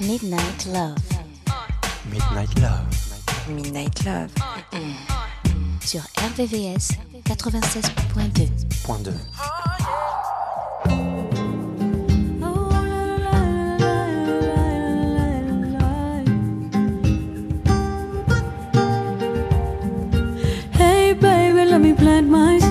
Midnight Love. Midnight Love. Midnight Love. Sur RVVS 96.2. Point Hey baby, let me plant my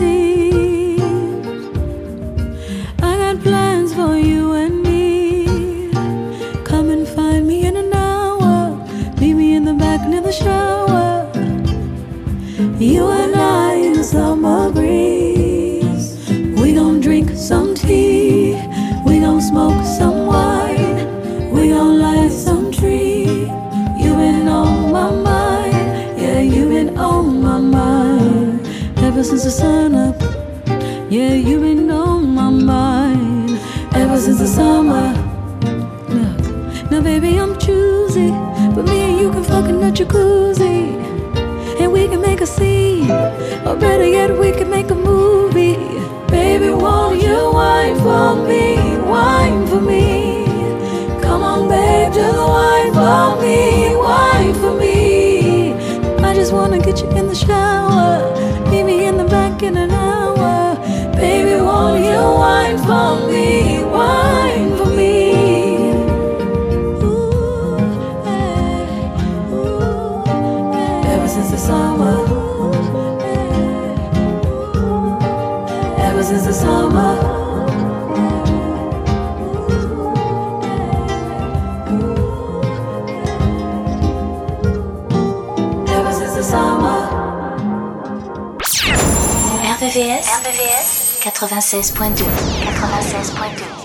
Since the sun up. Yeah, you've been RBVS, 96.2 96.2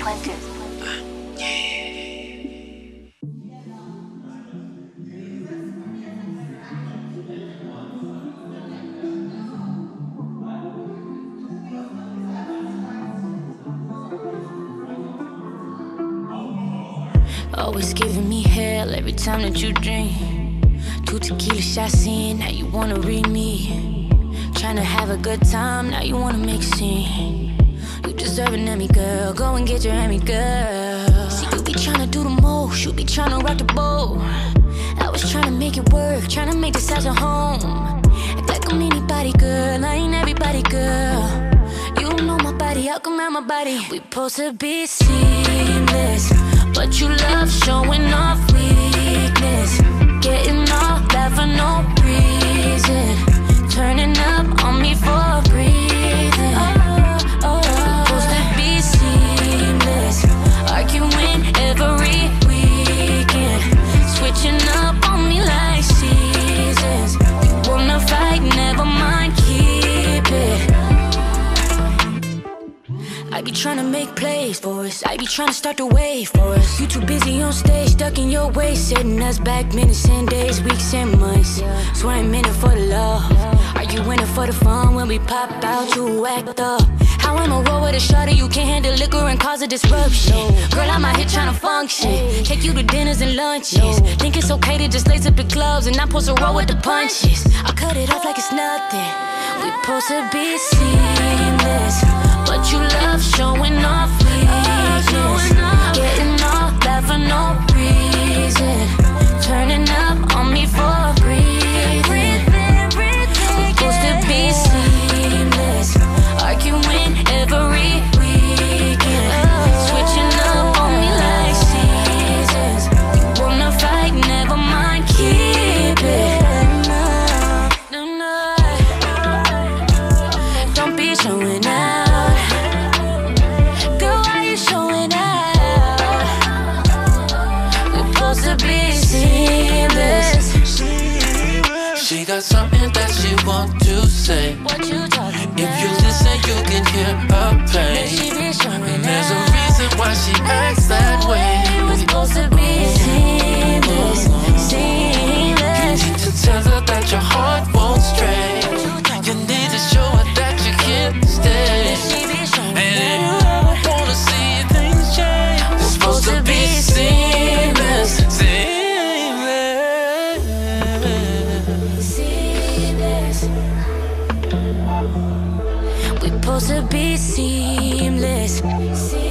I be tryna start the wave for us. You too busy on stage, stuck in your way, setting us back minutes and days, weeks and months. Swear I'm in it for the love. Are you in it for the fun when we pop out? You act up. How I'ma roll with a shorty you can't handle liquor and cause a disruption. Girl, I'm out here tryna function. Take you to dinners and lunches. Think it's okay to just lace up the gloves and not supposed to roll with the punches. I cut it off like it's nothing. We supposed to be seamless, but you love showing off weakness. For no reason. Turning she acts that way. We're supposed to be seamless, seamless. You need to tell her that your heart won't stray. You need to show her that you can't stay. She be showing And out. I wanna see things change. It's supposed to be seamless, seamless. seamless. We supposed to be seamless, seamless.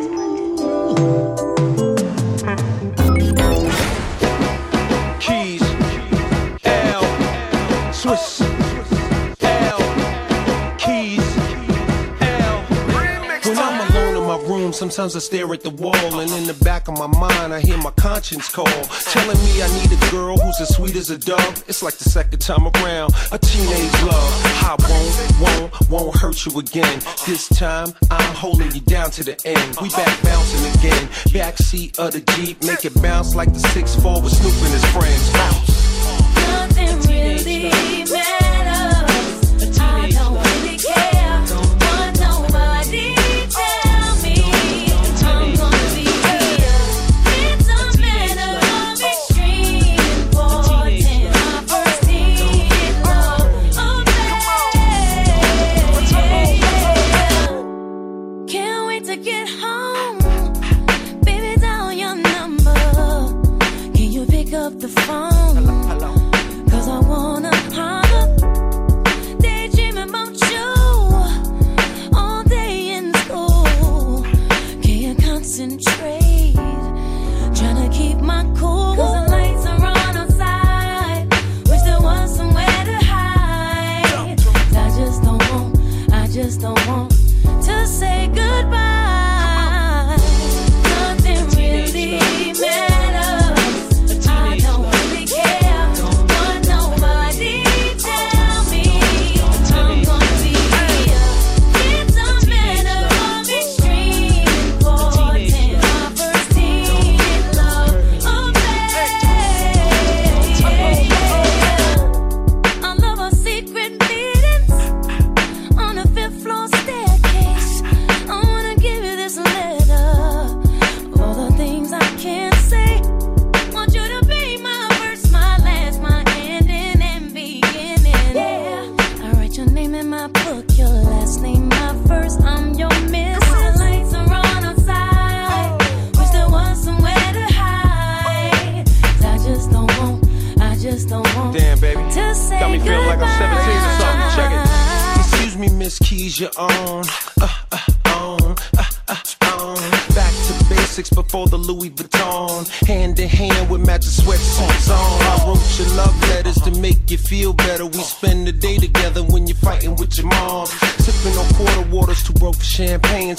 sometimes I stare at the wall, and in the back of my mind, I hear my conscience call, telling me I need a girl who's as sweet as a dove. It's like the second time around, a teenage love. I won't, won't, won't hurt you again. This time, I'm holding you down to the end. We back bouncing again, backseat of the Jeep, make it bounce like the 6'4 with Snoop and his friends. Bounce. Nothing really matters.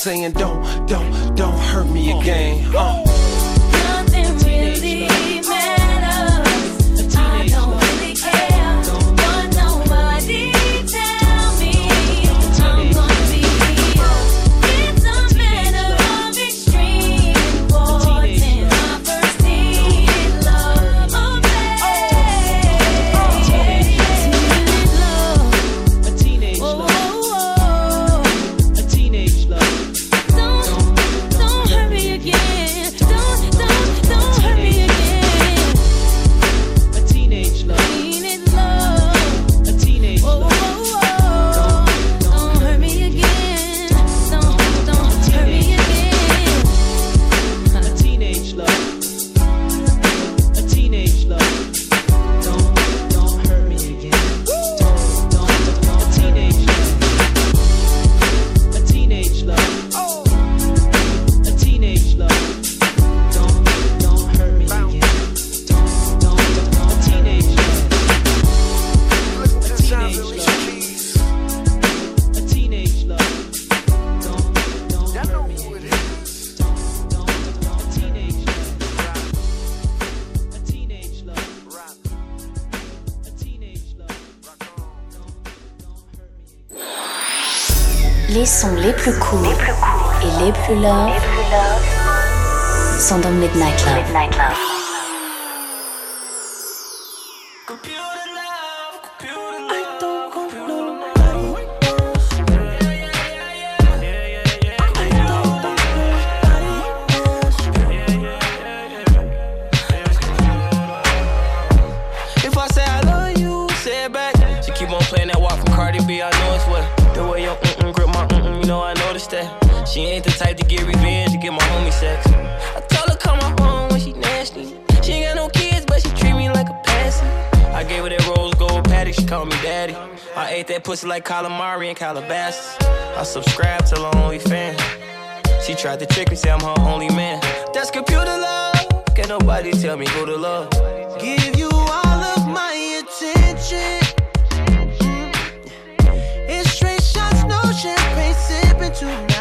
saying Like calamari and Calabasas. I subscribe to her only fan. She tried to trick me, say I'm her only man. That's computer love. Can nobody tell me who to love? Give you all of my attention. It's straight shots, no champagne sipping too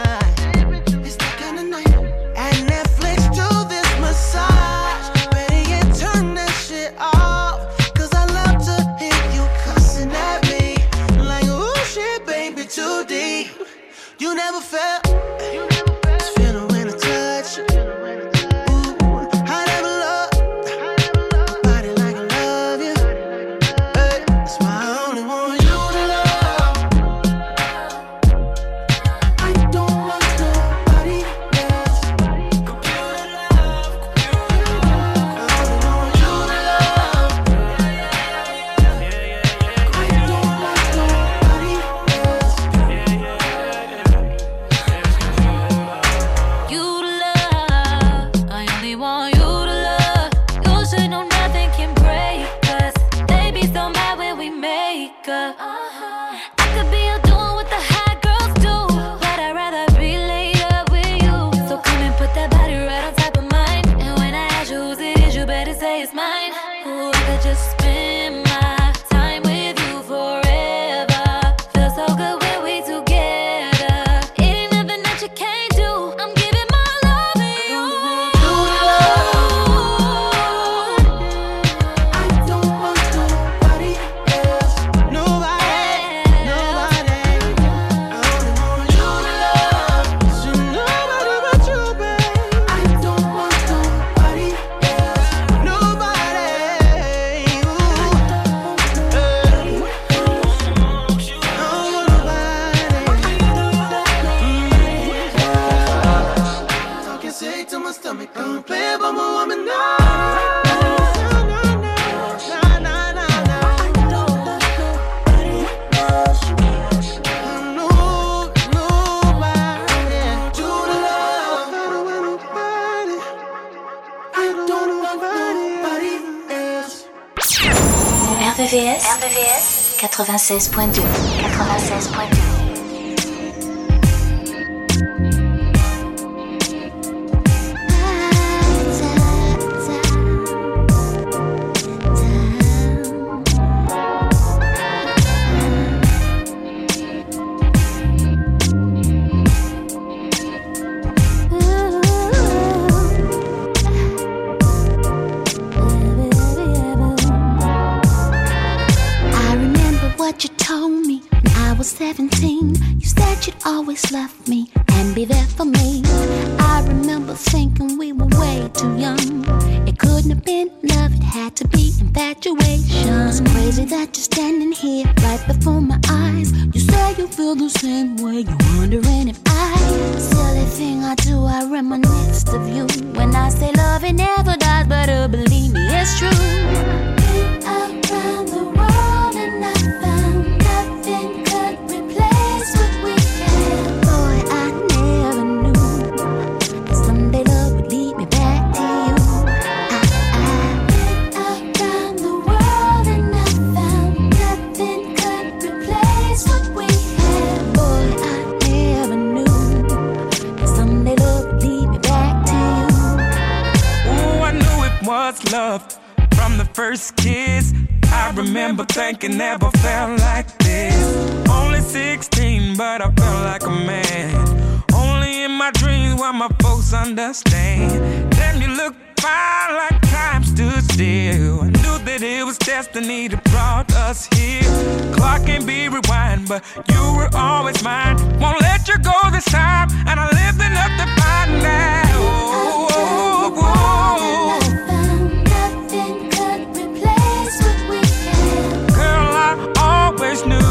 96.2. 96.2. was love from the first kiss. I remember thinking never felt like this. Only 16, but I felt like a man. Only in my dreams where my folks understand. Damn, you look fine like time stood still. I knew that it was destiny that brought us here. Clock can be rewind, but you were always mine. Won't let you go this time, and I lived enough to find out. always knew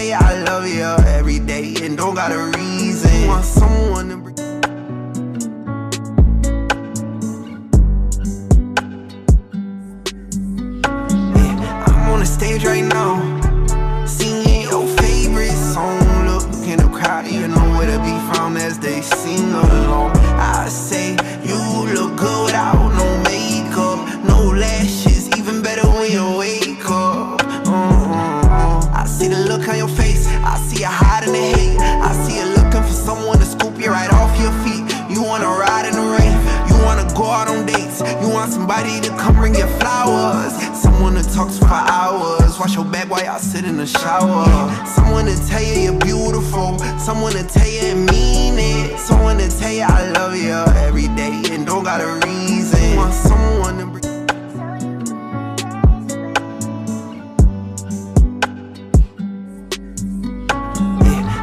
You I love you every day and don't got a reason. Want someone to your back while y'all sit in the shower. Someone to tell you you're beautiful, someone to tell you and mean it, someone to tell you I love you every day and don't got a reason. Want someone to bring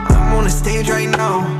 I'm on the stage right now,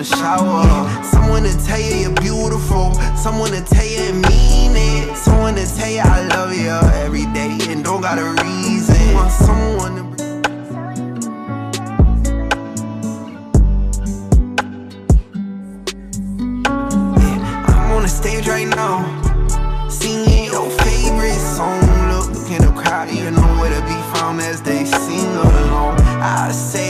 the shower. Someone to tell you you're beautiful, someone to tell you and mean it, someone to tell you I love you every day and don't got a reason. Want someone to bring I'm on the stage right now, singing your favorite song. Look in the crowd, you know where to be found as they sing along. I say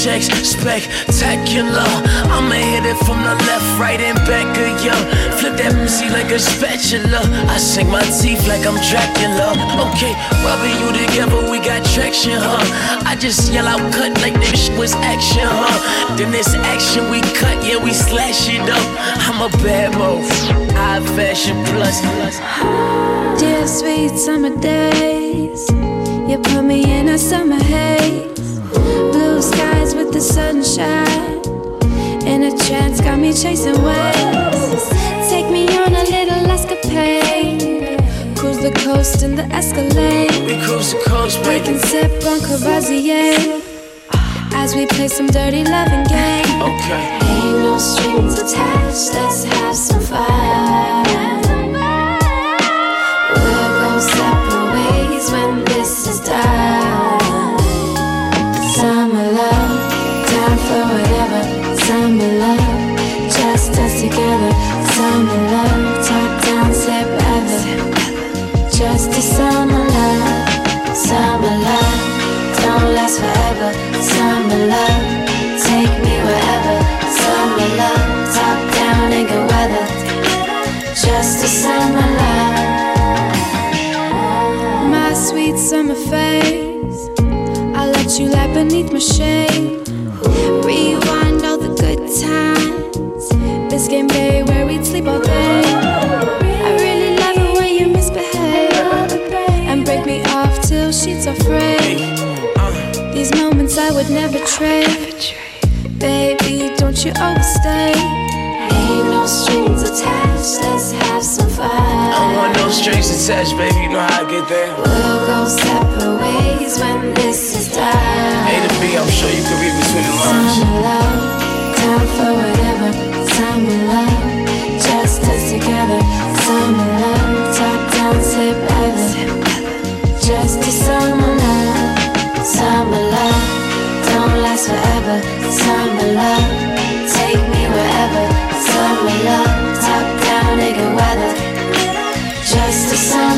sex spectacular. I'ma hit it from the left, right, and back of ya. Flip that pussy like a spatula. I sink my teeth like I'm Dracula. Okay, rubbing you together, we got traction, huh? I just yell out cut like this was action, huh? Then this action we cut, yeah, we slash it up. I'm a bad mo, high fashion plus. Dear sweet summer days, you put me in a summer haze. Blue skies with the sunshine. And a trance, got me chasing waves. Take me on a little escapade. Cruise the coast in the Escalade. We cruise the coast, We baby. can sip on Courvoisier as we play some dirty loving game. Okay. Ain't no strings attached, let's have some fun. Just a summer love. My sweet summer face, I'll let you lie beneath my shade. Rewind all the good times. Biscayne Bay where we'd sleep all day. I really love it when you misbehave and break me off till sheets are frayed. These moments I would never trade. Baby, don't you overstay. Ain't no strings attached, some I don't want no strings attached, baby. You know how I get there. We'll go separate ways when this is done. A to B, I'm sure you can read between the lines. Summer love, time for whatever. Summer love, just us together. Summer love, top down. Just a summer love, summer love, don't last forever. Summer love,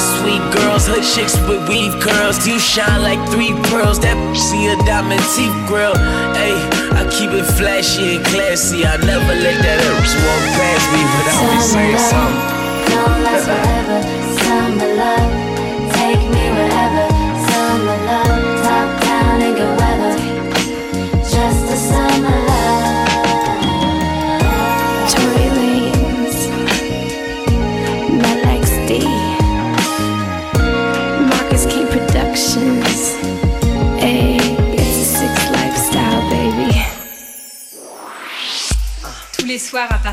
Bittersweet girls, hood chicks with weave curls. You shine like three pearls. That see a diamond teeth grill. Hey, I keep it flashy and classy. I never let that urge walk past me without me saying something. Last forever.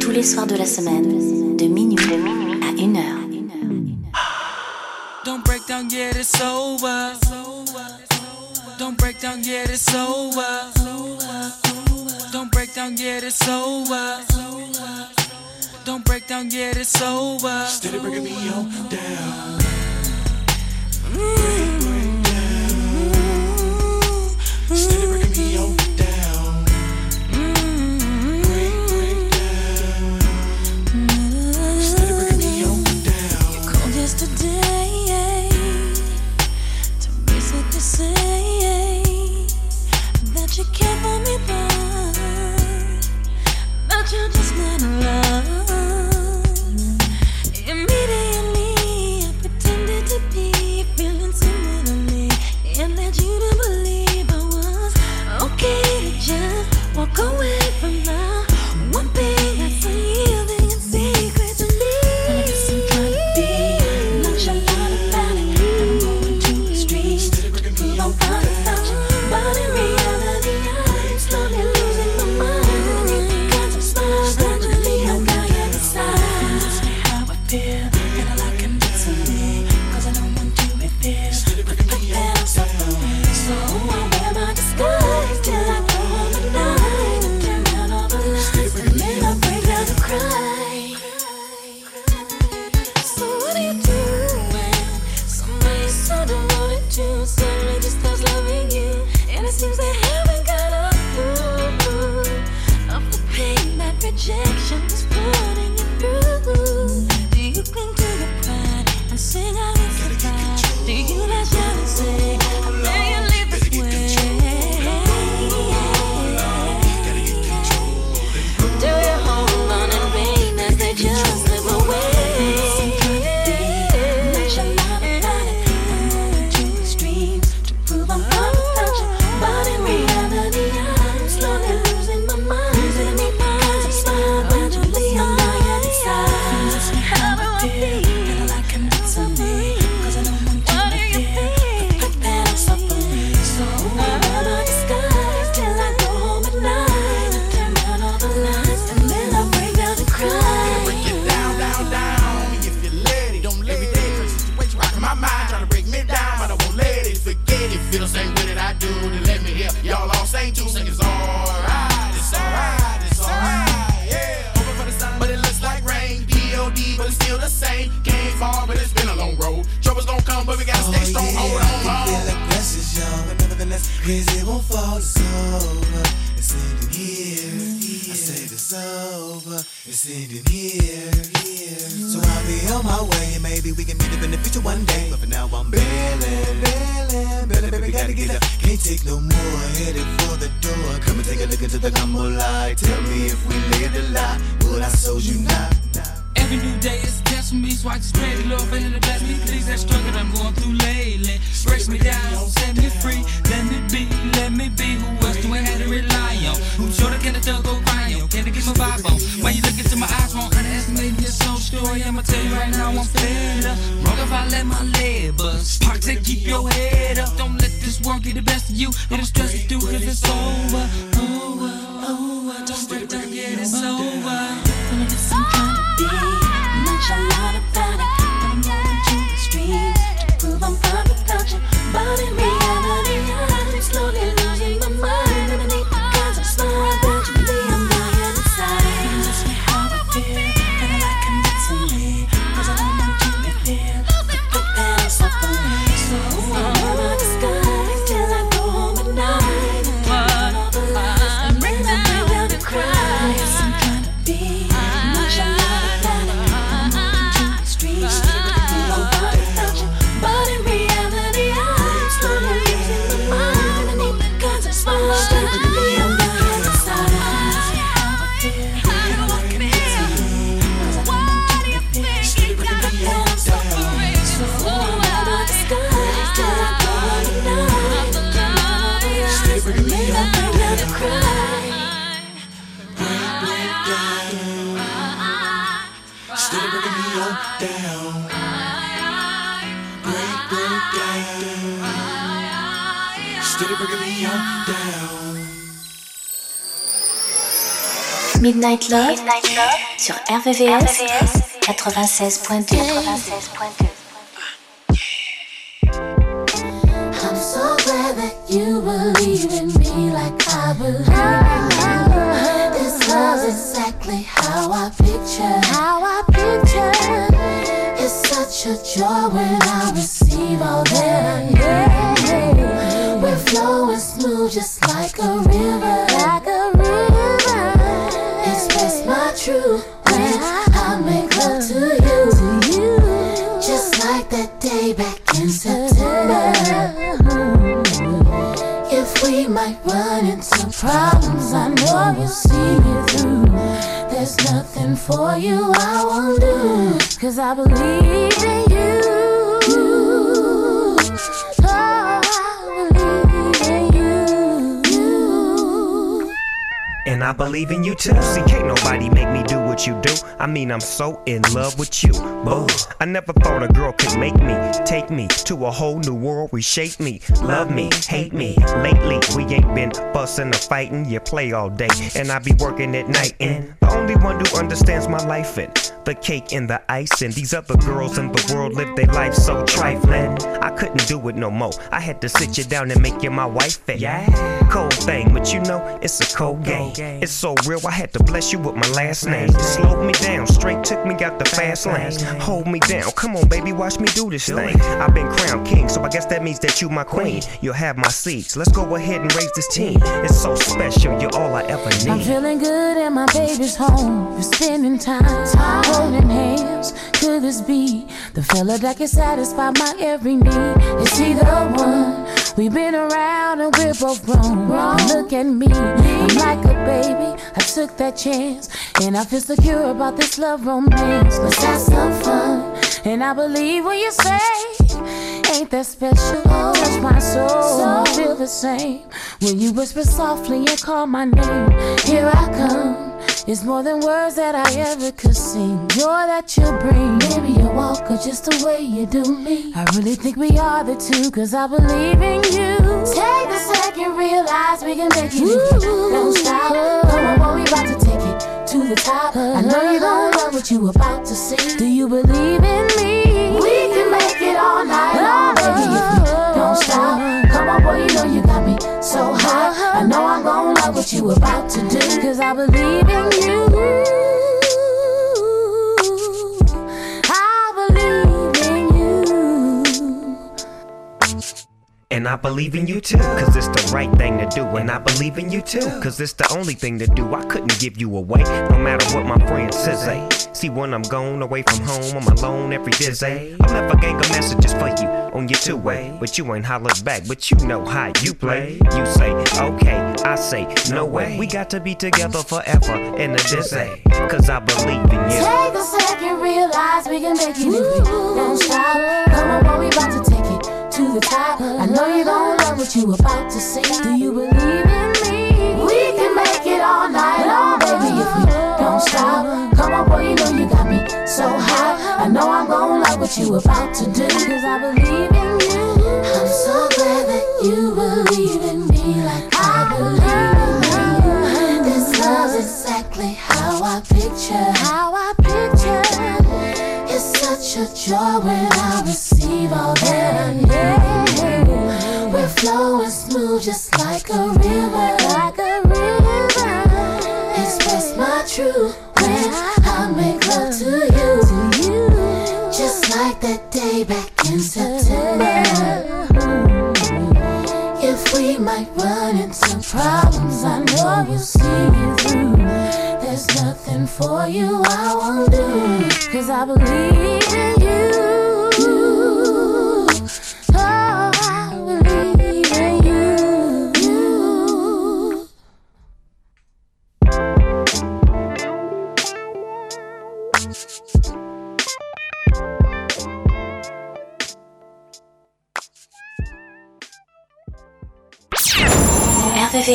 Tous les soirs de la semaine, de minuit, à une heure. Don't break down yet, it's over. Don't break down yet, it's over. Don't down yet, it's. Don't break down yet, it's over. Steady it's over, it's ending here. here. So I'll be on my way, and maybe we can meet up in the future one day. But for now, I'm bailing, bailing, bailing, baby, gotta get up. Can't take no more, headed for the door. Come and take a look into the gumbo light. Tell me if we live a lie. Would I sold you not? Every new day is a test for me, so I just pray the Lord for Him to bless me. Please, that struggle I'm going through lately. Break me down, set me free. Let me be, let me be. Who else do I have to rely on? Who shoulder can a thug go cry on? Can I get my vibe on? When you look into my eyes, won't underestimate your soul story. I'ma tell you right now, I'm fed up. Wrong if I let my lead bust. Park to keep your head up. Don't let this world get the best of you. Let them stress you through, cause it's over, over, over. Don't break down, yet. it's over. Midnight Love, sur RVVS, RVVS 96.2. 96.2. you believe in me like I It's such a joy when I receive all that I get. We're flowing smooth just like a river. Like a river. Express my truth when I make love to you. Just like that day back in September. We might run into problems, I know you'll see me through. There's nothing for you I won't do. Cause I believe in you. And I believe in you too. See, can't nobody make me do what you do. I mean, I'm so in love with you. Boo. I never thought a girl could make me, take me to a whole new world, reshape me, love me, hate me. Lately, we ain't been fussing or fighting. You play all day, and I be working at night. And the only one who understands my life and the cake and the ice. And these other girls in the world live their life so trifling. I couldn't do it no more. I had to sit you down and make you my wife. And yeah, cold thing, but you know it's a cold game. It's so real, I had to bless you with my last name. It slowed me down, straight took me out the fast lane. Hold me down, come on, baby, watch me do this thing. I've been crowned king, so I guess that means that you my queen. You'll have my seats. Let's go ahead and raise this team. It's so special, you're all I ever need. I'm need. feeling good my baby's home. We're spending time, holding hands. Could this be the fella that can satisfy my every need? Is he the one? We've been around and we're both grown. Look at me, I'm like a baby. I took that chance and I feel secure about this love romance. Let's have some fun. And I believe what you say, Ain't that special? Touch my soul, feel the same. When you whisper softly and call my name, here I come. It's more than words that I ever could sing. Joy that you bring, maybe you walk or just the way you do me. I really think we are the two, cause I believe in you. Take a second, realize we can make it. Don't stop. Come on, boy, we about to take it to the top. I know you don't know what you about to see. Do you believe in me? We can make it all night long, what you about to do. Cause I believe in you. I believe in you. And I believe in you too, cause it's the right thing to do. And I believe in you too, cause it's the only thing to do. I couldn't give you away, no matter what my friends say. See, when I'm gone away from home, I'm alone every day. I'll never gang of messages for you on your two way. But you ain't hollered back, but you know how you play. You say, okay, I say, no way. We got to be together forever in a day. Cause I believe in you. Take a second, realize we can make it we don't stop. Come on, we about to take it to the top. I know you gon' love what you about to see. Do you believe in me? We can make it all night long, baby, if we don't stop. Boy, you know you got me so high. I know I'm gon' love what you about to do, cause I believe in you. I'm so glad that you believe in me like I believe in you. This love's exactly how I picture. How I picture. It's such a joy when I receive all that I need. We're flowing smooth just like a river. Like a river. My truth when I make love to you. Just like that day back in September. If we might run into problems, I know you'll see me through. There's nothing for you I won't do. Cause I believe in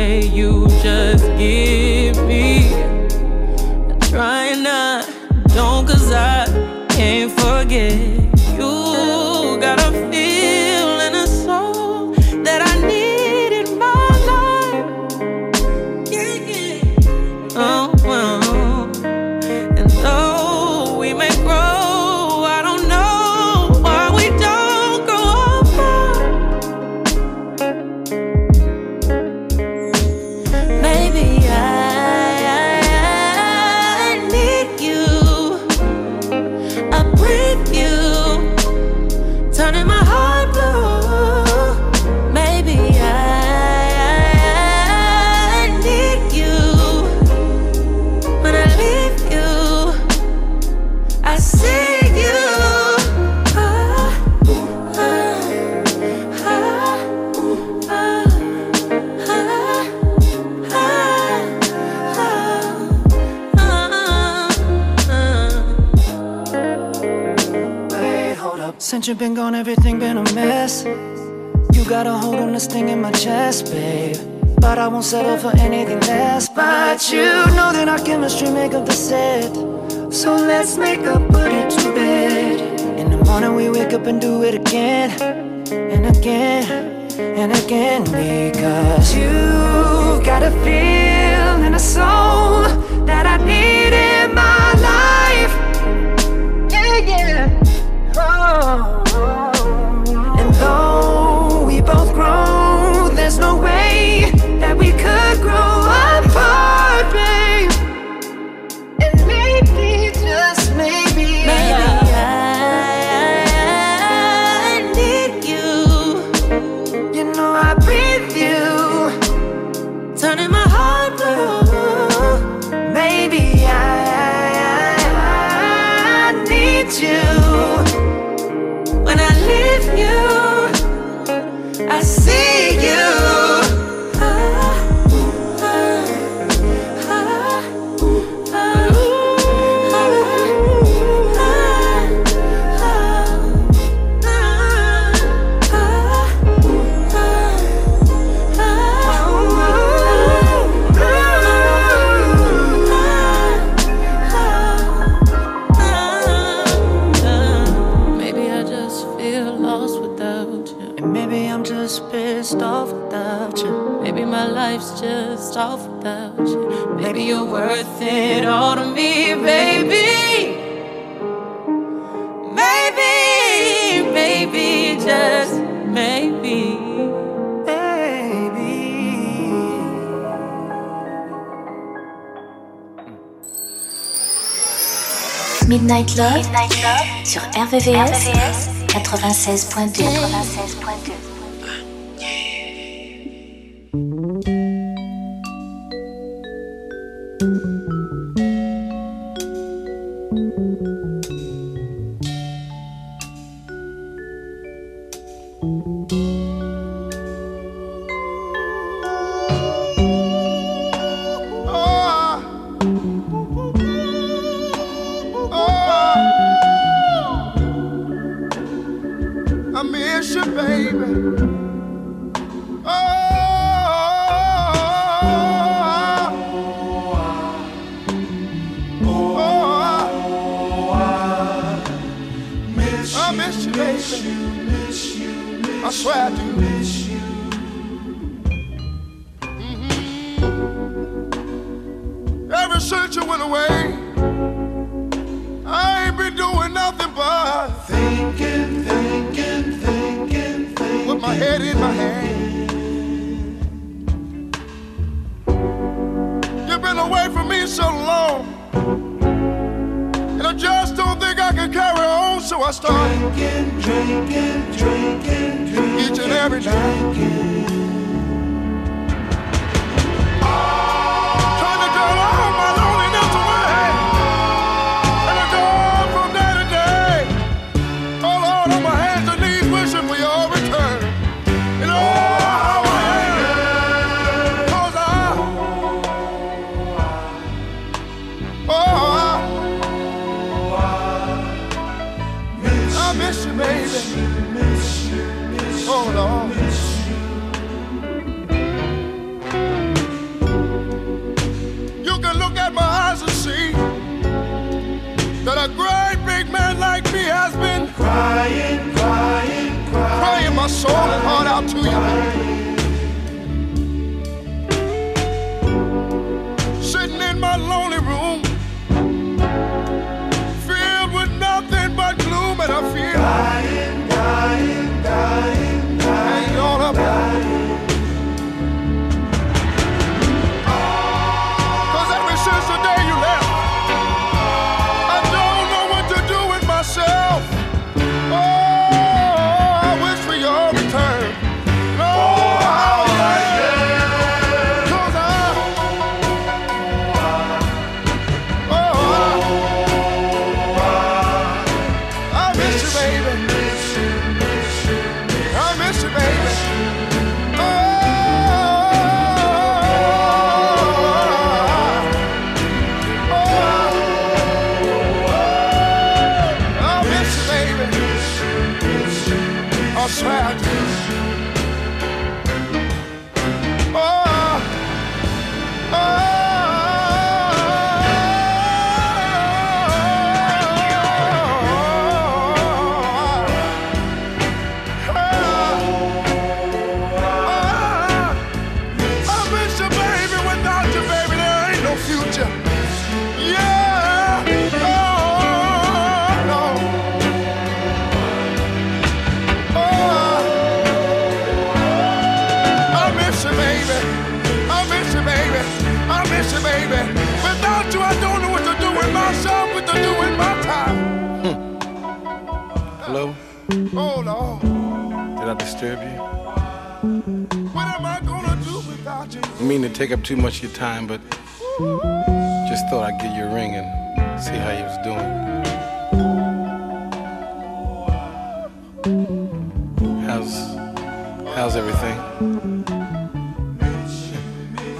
way you just give me. I try not, don't, cause I can't forget. myself Love, sur RVVS, 96.2. 96.2. run away. I ain't been doing nothing but thinking, thinking, thinking, thinking. With my head in my hand. You've been away from me so long. And I just don't think I can carry on, so I start drinking, drinking, drinking, drinking, each and every night. I mean to take up too much of your time, but just thought I'd give you a ring and see how you was doing. How's how's everything?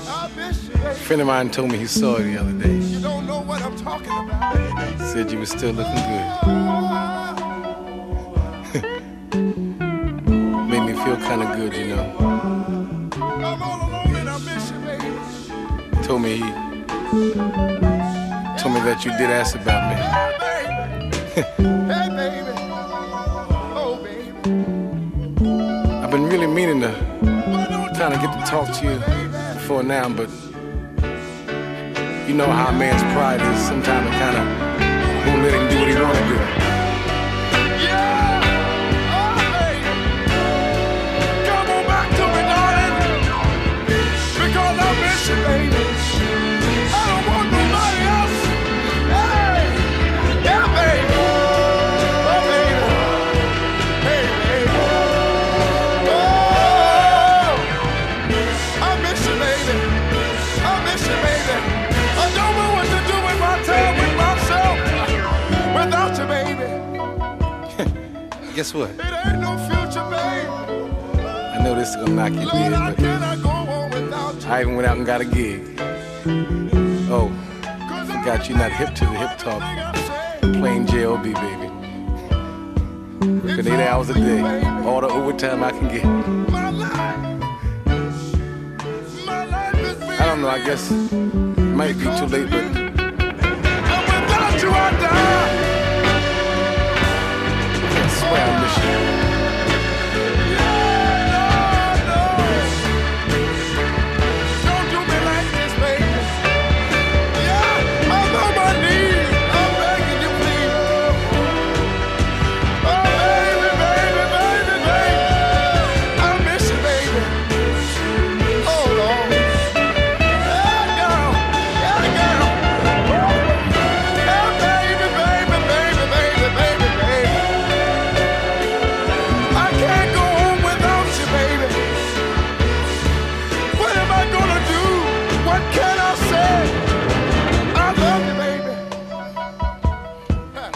I miss you, baby. A friend of mine told me he saw you the other day. You don't know what I'm talking about. Said you were still looking good. That you did ask about me. I've been really meaning to kind of get to talk to you before now, but you know how a man's pride is. Sometimes it kind of won't let him do what he want to do. Guess what? It ain't no future, baby. I know this is gonna knock you dead, but I even went out and got a gig. Oh, forgot you're not hip to the hip talk. Plain JLB, baby. Working eight hours a day, all the overtime I can get. I don't know, I guess it might be too late, but Without you, I die.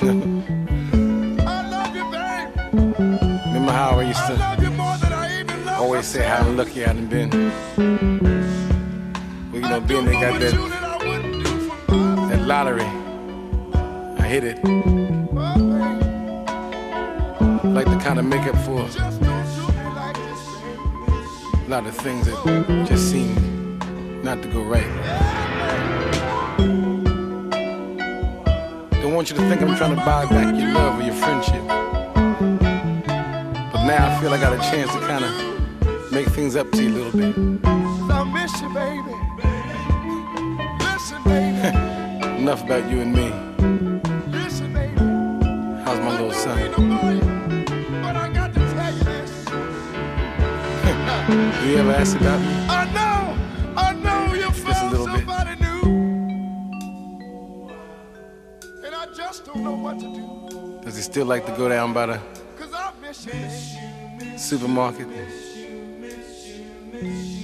Mm-hmm. Remember how I used to always say how lucky I done been? Well, you know, being they got that, that lottery, I hit it. Like to kind of make up for a lot of things that just seem not to go right. Want you to think I'm trying to buy back your love or your friendship. But now I feel I got a chance to kind of make things up to you a little bit. I miss you, baby. Listen, baby. Enough about you and me. Listen, baby. How's my little son? But I got to tell you. Do you ever ask about me? I know, I know you found little bit. Know what to do. Does he still like to go down by the I miss you, supermarket?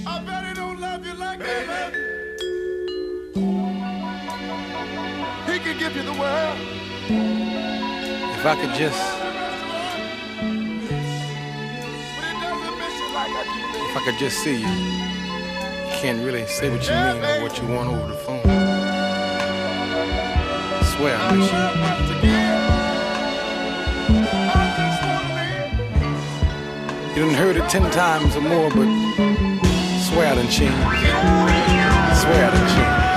I bet he don't love you like that, baby. He can give you the world. If I could just, But he doesn't miss you like I do, baby. if I could just see you, you. Can't really say what you mean or what you want over the phone. Swear I miss you. You done heard it ten times or more, but swear I done changed. Swear I done changed.